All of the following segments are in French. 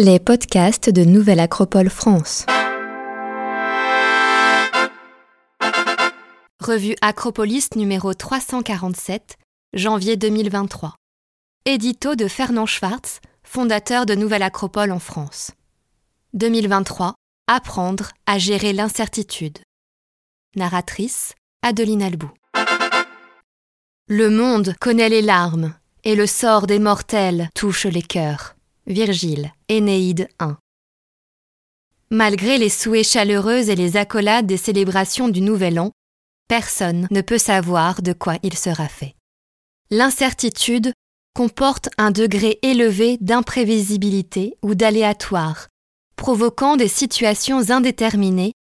Les podcasts de Nouvelle Acropole France. Revue Acropolis numéro 347, janvier 2023. Édito de Fernand Schwartz, fondateur de Nouvelle Acropole en France. 2023. Apprendre à gérer l'incertitude. Narratrice Adeline Albou. Le monde connaît les larmes, et le sort des mortels touche les cœurs. Virgile, Énéide 1. Malgré les souhaits chaleureux et les accolades des célébrations du Nouvel An, personne ne peut savoir de quoi il sera fait. L'incertitude comporte un degré élevé d'imprévisibilité ou d'aléatoire, provoquant des situations indéterminées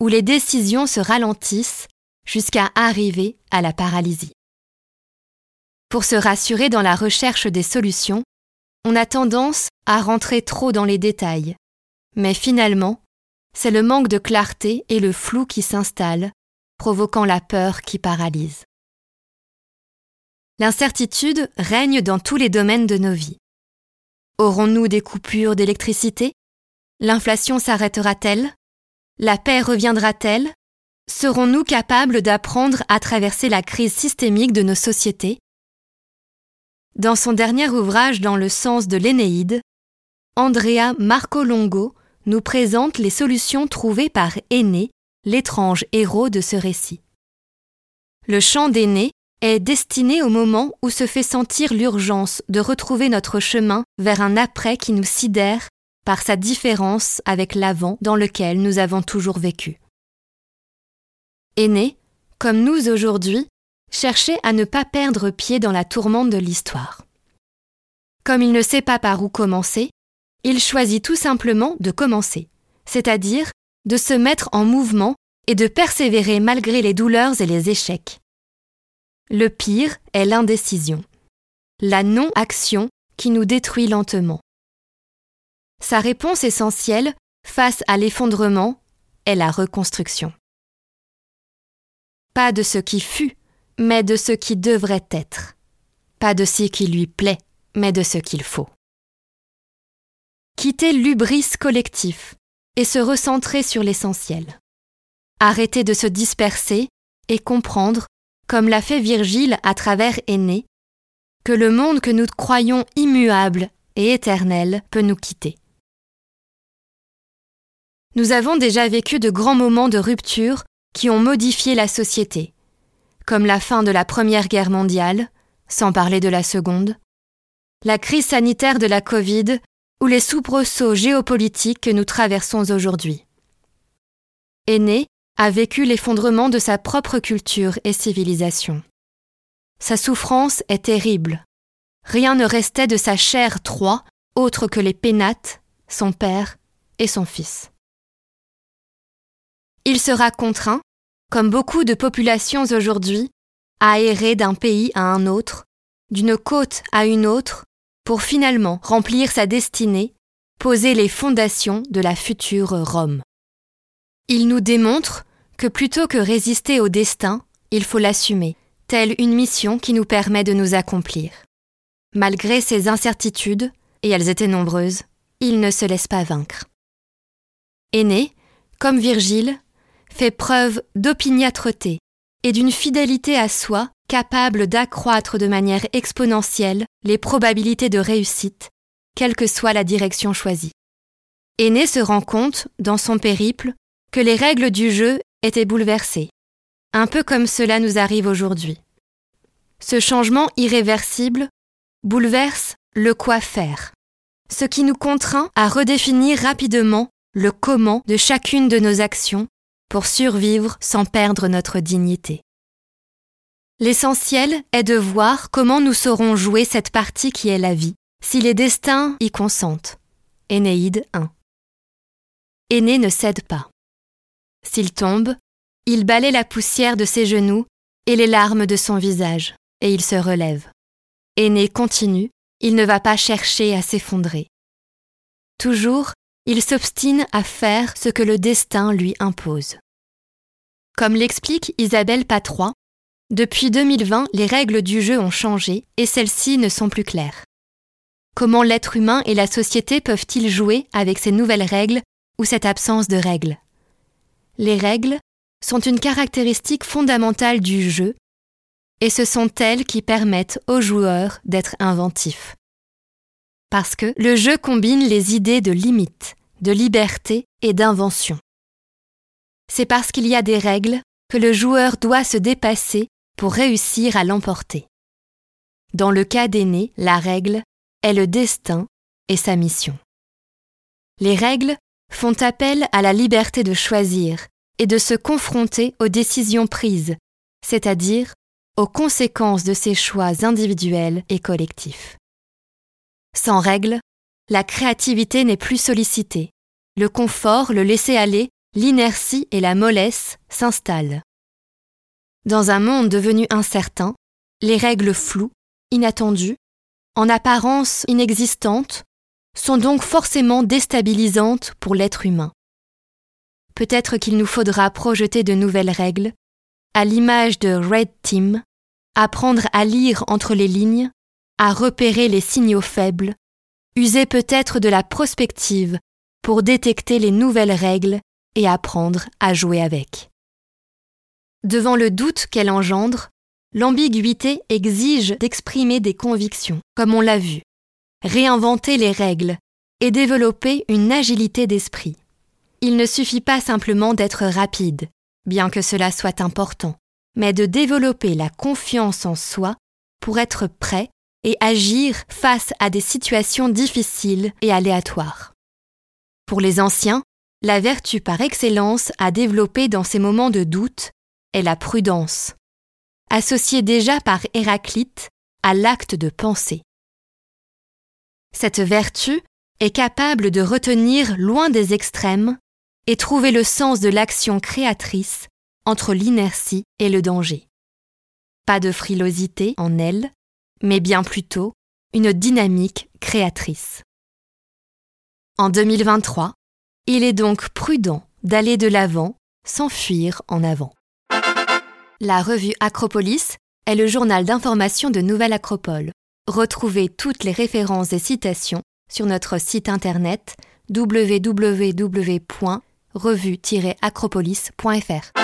où les décisions se ralentissent jusqu'à arriver à la paralysie. Pour se rassurer dans la recherche des solutions, on a tendance à rentrer trop dans les détails. Mais finalement, c'est le manque de clarté et le flou qui s'installent, provoquant la peur qui paralyse. L'incertitude règne dans tous les domaines de nos vies. Aurons-nous des coupures d'électricité? L'inflation s'arrêtera-t-elle? La paix reviendra-t-elle? Serons-nous capables d'apprendre à traverser la crise systémique de nos sociétés? Dans son dernier ouvrage Dans le sens de l'Énéide, Andrea Marco Longo nous présente les solutions trouvées par Aîné, l'étrange héros de ce récit. Le chant d'Aîné est destiné au moment où se fait sentir l'urgence de retrouver notre chemin vers un après qui nous sidère par sa différence avec l'avant dans lequel nous avons toujours vécu. Aîné, comme nous aujourd'hui, cherchait à ne pas perdre pied dans la tourmente de l'histoire. Comme il ne sait pas par où commencer, il choisit tout simplement de commencer, c'est-à-dire de se mettre en mouvement et de persévérer malgré les douleurs et les échecs. Le pire est l'indécision, la non-action qui nous détruit lentement. Sa réponse essentielle face à l'effondrement est la reconstruction. Pas de ce qui fut, mais de ce qui devrait être. Pas de ce qui lui plaît, mais de ce qu'il faut. Quitter l'ubris collectif et se recentrer sur l'essentiel. Arrêter de se disperser et comprendre, comme l'a fait Virgile à travers Aîné, que le monde que nous croyons immuable et éternel peut nous quitter. Nous avons déjà vécu de grands moments de rupture qui ont modifié la société, comme la fin de la Première Guerre mondiale, sans parler de la Seconde, la crise sanitaire de la Covid ou les soubresauts géopolitiques que nous traversons aujourd'hui. Aîné a vécu l'effondrement de sa propre culture et civilisation. Sa souffrance est terrible. Rien ne restait de sa chair trois autre que les pénates, son père et son fils. Il sera contraint, comme beaucoup de populations aujourd'hui, à errer d'un pays à un autre, d'une côte à une autre, pour finalement remplir sa destinée, poser les fondations de la future Rome. Il nous démontre que plutôt que résister au destin, il faut l'assumer, telle une mission qui nous permet de nous accomplir. Malgré ses incertitudes, et elles étaient nombreuses, il ne se laisse pas vaincre. Aîné, comme Virgile, fait preuve d'opiniâtreté et d'une fidélité à soi capable d'accroître de manière exponentielle les probabilités de réussite, quelle que soit la direction choisie. Aîné se rend compte, dans son périple, que les règles du jeu étaient bouleversées, un peu comme cela nous arrive aujourd'hui. Ce changement irréversible bouleverse le quoi faire, ce qui nous contraint à redéfinir rapidement le comment de chacune de nos actions pour survivre sans perdre notre dignité. L'essentiel est de voir comment nous saurons jouer cette partie qui est la vie, si les destins y consentent. Énéide 1. Aîné ne cède pas. S'il tombe, il balaie la poussière de ses genoux et les larmes de son visage, et il se relève. Aîné continue, il ne va pas chercher à s'effondrer. Toujours, il s'obstine à faire ce que le destin lui impose. Comme l'explique Isabelle Patrois, depuis 2020, les règles du jeu ont changé et celles-ci ne sont plus claires. Comment l'être humain et la société peuvent-ils jouer avec ces nouvelles règles ou cette absence de règles? Les règles sont une caractéristique fondamentale du jeu et ce sont elles qui permettent aux joueurs d'être inventifs. Parce que le jeu combine les idées de limite, de liberté et d'invention. C'est parce qu'il y a des règles que le joueur doit se dépasser pour réussir à l'emporter. Dans le cas d'aîné, la règle est le destin et sa mission. Les règles font appel à la liberté de choisir et de se confronter aux décisions prises, c'est-à-dire aux conséquences de ses choix individuels et collectifs. Sans règles, la créativité n'est plus sollicitée, le confort, le laisser-aller, l'inertie et la mollesse s'installent. Dans un monde devenu incertain, les règles floues, inattendues, en apparence inexistantes, sont donc forcément déstabilisantes pour l'être humain. Peut-être qu'il nous faudra projeter de nouvelles règles, à l'image de Red Team, apprendre à lire entre les lignes, à repérer les signaux faibles, user peut-être de la prospective pour détecter les nouvelles règles et apprendre à jouer avec. Devant le doute qu'elle engendre, l'ambiguïté exige d'exprimer des convictions, comme on l'a vu, réinventer les règles et développer une agilité d'esprit. Il ne suffit pas simplement d'être rapide, bien que cela soit important, mais de développer la confiance en soi pour être prêt et agir face à des situations difficiles et aléatoires. Pour les anciens, la vertu par excellence à développer dans ces moments de doute est la prudence, associée déjà par Héraclite à l'acte de penser. Cette vertu est capable de retenir loin des extrêmes et trouver le sens de l'action créatrice entre l'inertie et le danger. Pas de frilosité en elle, mais bien plutôt une dynamique créatrice. En 2023, il est donc prudent d'aller de l'avant sans fuir en avant. La revue Acropolis est le journal d'information de Nouvelle Acropole. Retrouvez toutes les références et citations sur notre site internet www.revue-acropolis.fr.